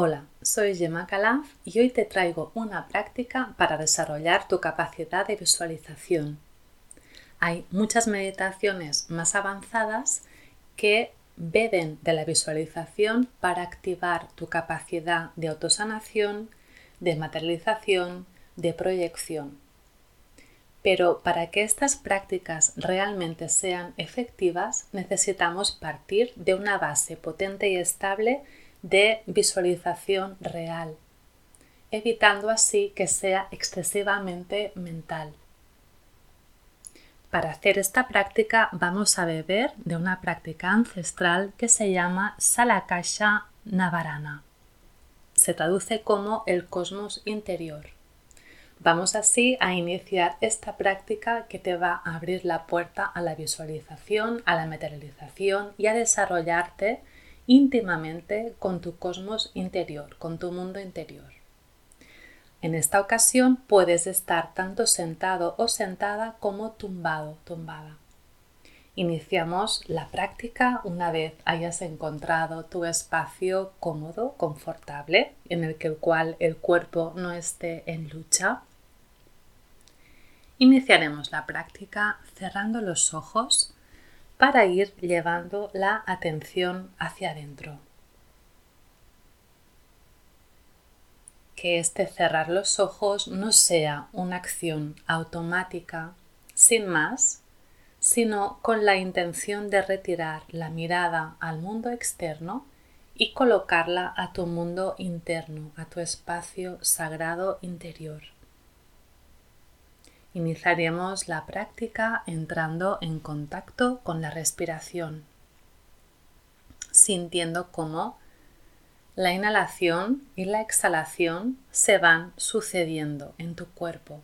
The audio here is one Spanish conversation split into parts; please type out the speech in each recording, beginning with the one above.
Hola, soy Gemma Calaf y hoy te traigo una práctica para desarrollar tu capacidad de visualización. Hay muchas meditaciones más avanzadas que beben de la visualización para activar tu capacidad de autosanación, de materialización, de proyección. Pero para que estas prácticas realmente sean efectivas necesitamos partir de una base potente y estable de visualización real, evitando así que sea excesivamente mental. Para hacer esta práctica vamos a beber de una práctica ancestral que se llama Salakasha Navarana. Se traduce como el cosmos interior. Vamos así a iniciar esta práctica que te va a abrir la puerta a la visualización, a la materialización y a desarrollarte íntimamente con tu cosmos interior, con tu mundo interior. En esta ocasión puedes estar tanto sentado o sentada como tumbado, tumbada. Iniciamos la práctica una vez hayas encontrado tu espacio cómodo, confortable, en el que el cual el cuerpo no esté en lucha. Iniciaremos la práctica cerrando los ojos para ir llevando la atención hacia adentro. Que este cerrar los ojos no sea una acción automática, sin más, sino con la intención de retirar la mirada al mundo externo y colocarla a tu mundo interno, a tu espacio sagrado interior. Iniciaremos la práctica entrando en contacto con la respiración, sintiendo cómo la inhalación y la exhalación se van sucediendo en tu cuerpo.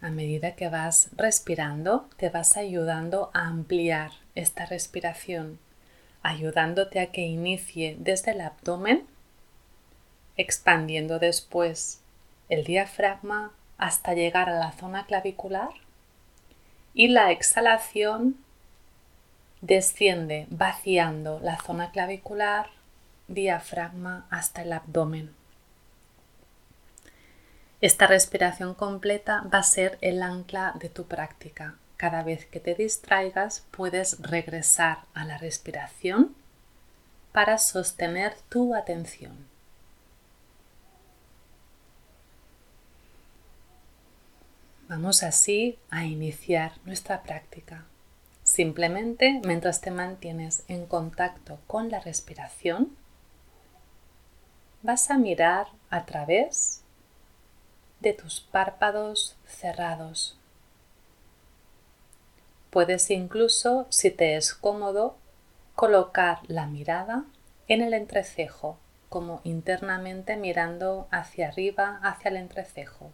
A medida que vas respirando, te vas ayudando a ampliar esta respiración, ayudándote a que inicie desde el abdomen expandiendo después el diafragma hasta llegar a la zona clavicular y la exhalación desciende vaciando la zona clavicular, diafragma hasta el abdomen. Esta respiración completa va a ser el ancla de tu práctica. Cada vez que te distraigas puedes regresar a la respiración para sostener tu atención. Vamos así a iniciar nuestra práctica. Simplemente mientras te mantienes en contacto con la respiración, vas a mirar a través de tus párpados cerrados. Puedes incluso, si te es cómodo, colocar la mirada en el entrecejo, como internamente mirando hacia arriba, hacia el entrecejo.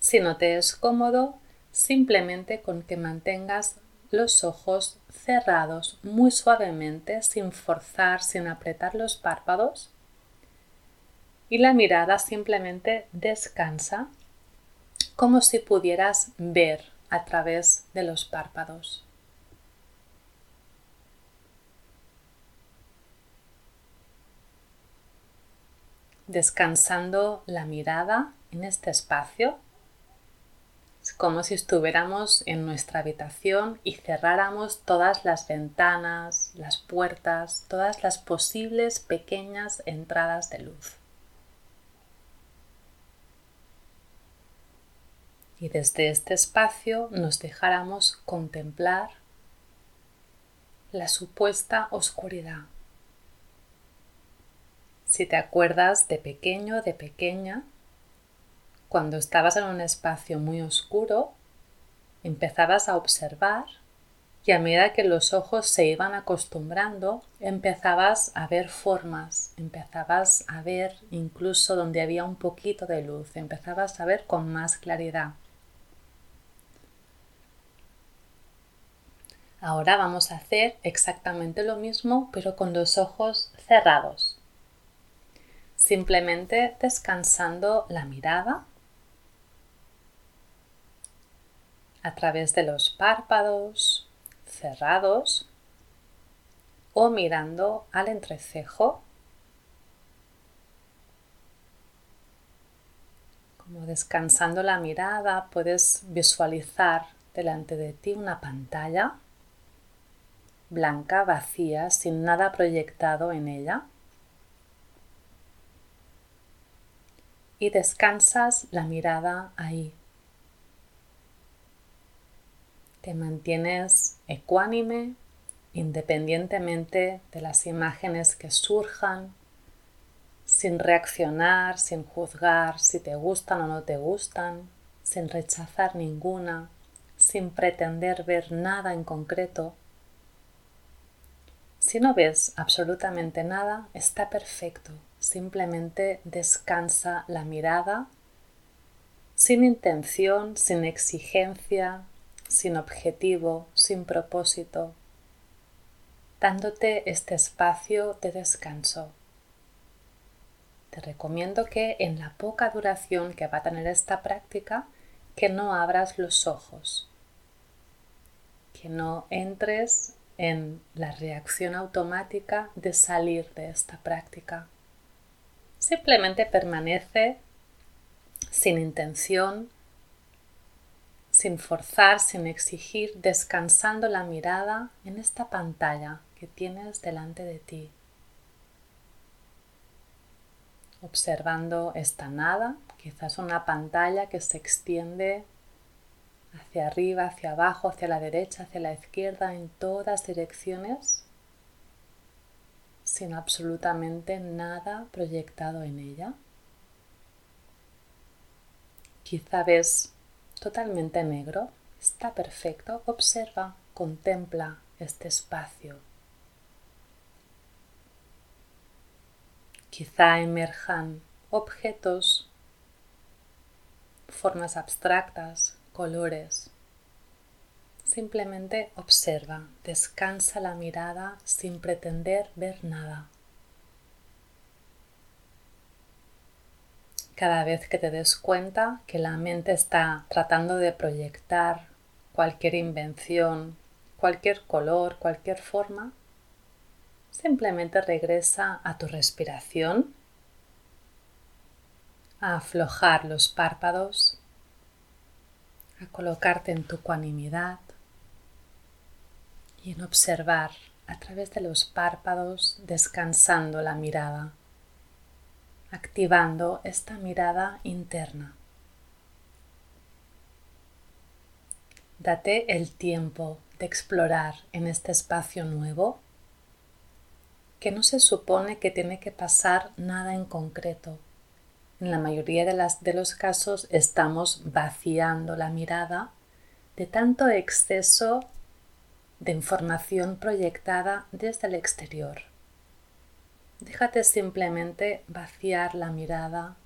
Si no te es cómodo, simplemente con que mantengas los ojos cerrados muy suavemente, sin forzar, sin apretar los párpados. Y la mirada simplemente descansa como si pudieras ver a través de los párpados. Descansando la mirada en este espacio como si estuviéramos en nuestra habitación y cerráramos todas las ventanas, las puertas, todas las posibles pequeñas entradas de luz. Y desde este espacio nos dejáramos contemplar la supuesta oscuridad. Si te acuerdas de pequeño, de pequeña, cuando estabas en un espacio muy oscuro, empezabas a observar y a medida que los ojos se iban acostumbrando, empezabas a ver formas, empezabas a ver incluso donde había un poquito de luz, empezabas a ver con más claridad. Ahora vamos a hacer exactamente lo mismo, pero con los ojos cerrados. Simplemente descansando la mirada a través de los párpados cerrados o mirando al entrecejo. Como descansando la mirada puedes visualizar delante de ti una pantalla blanca, vacía, sin nada proyectado en ella. Y descansas la mirada ahí. Te mantienes ecuánime independientemente de las imágenes que surjan, sin reaccionar, sin juzgar si te gustan o no te gustan, sin rechazar ninguna, sin pretender ver nada en concreto. Si no ves absolutamente nada, está perfecto. Simplemente descansa la mirada sin intención, sin exigencia, sin objetivo, sin propósito, dándote este espacio de descanso. Te recomiendo que en la poca duración que va a tener esta práctica, que no abras los ojos, que no entres en la reacción automática de salir de esta práctica. Simplemente permanece sin intención, sin forzar, sin exigir, descansando la mirada en esta pantalla que tienes delante de ti. Observando esta nada, quizás una pantalla que se extiende hacia arriba, hacia abajo, hacia la derecha, hacia la izquierda, en todas direcciones, sin absolutamente nada proyectado en ella. Quizá ves totalmente negro, está perfecto, observa, contempla este espacio Quizá emerjan objetos, formas abstractas, colores. Simplemente observa, descansa la mirada sin pretender ver nada. Cada vez que te des cuenta que la mente está tratando de proyectar cualquier invención, cualquier color, cualquier forma, Simplemente regresa a tu respiración, a aflojar los párpados, a colocarte en tu ecuanimidad y en observar a través de los párpados descansando la mirada, activando esta mirada interna. Date el tiempo de explorar en este espacio nuevo que no se supone que tiene que pasar nada en concreto. En la mayoría de, de los casos estamos vaciando la mirada de tanto exceso de información proyectada desde el exterior. Déjate simplemente vaciar la mirada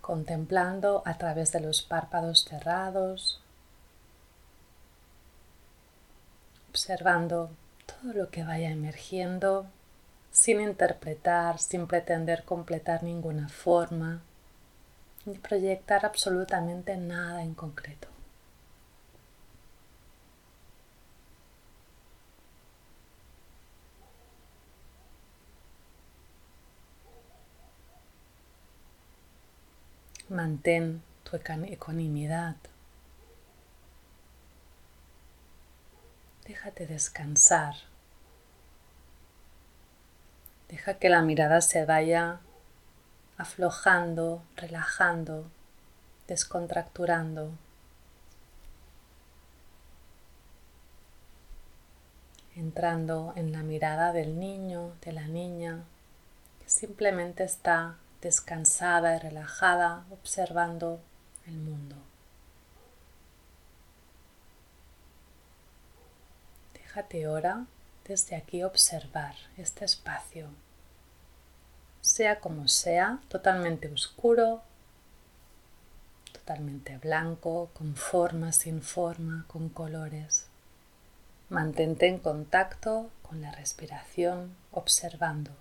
contemplando a través de los párpados cerrados, observando todo lo que vaya emergiendo sin interpretar, sin pretender completar ninguna forma, ni proyectar absolutamente nada en concreto. Mantén tu ecuanimidad Déjate descansar. Deja que la mirada se vaya aflojando, relajando, descontracturando. Entrando en la mirada del niño, de la niña, que simplemente está descansada y relajada observando el mundo. Déjate ahora desde aquí observar este espacio, sea como sea, totalmente oscuro, totalmente blanco, con forma, sin forma, con colores. Mantente en contacto con la respiración, observando.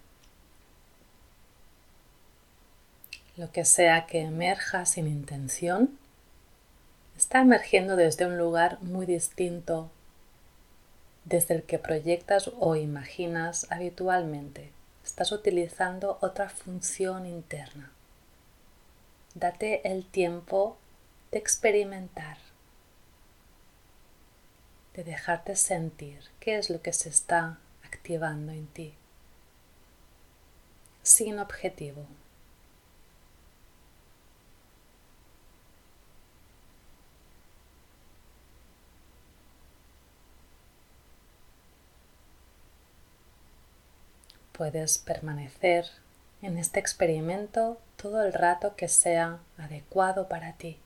Lo que sea que emerja sin intención, está emergiendo desde un lugar muy distinto desde el que proyectas o imaginas habitualmente. Estás utilizando otra función interna. Date el tiempo de experimentar, de dejarte sentir qué es lo que se está activando en ti, sin objetivo. Puedes permanecer en este experimento todo el rato que sea adecuado para ti.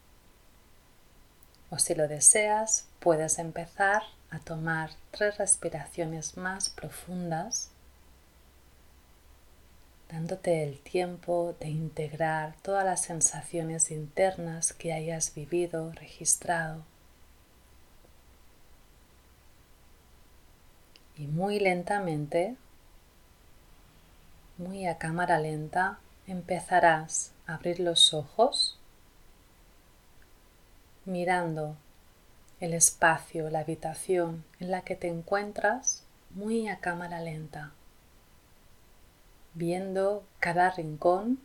O si lo deseas, puedes empezar a tomar tres respiraciones más profundas, dándote el tiempo de integrar todas las sensaciones internas que hayas vivido, registrado. Y muy lentamente muy a cámara lenta empezarás a abrir los ojos mirando el espacio, la habitación en la que te encuentras muy a cámara lenta, viendo cada rincón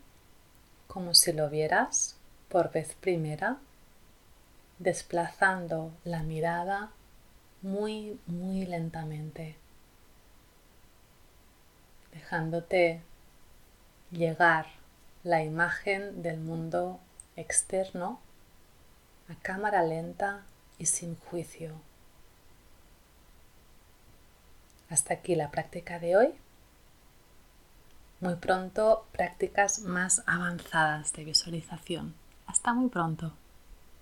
como si lo vieras por vez primera, desplazando la mirada muy, muy lentamente dejándote llegar la imagen del mundo externo a cámara lenta y sin juicio. Hasta aquí la práctica de hoy. Muy pronto prácticas más avanzadas de visualización. Hasta muy pronto.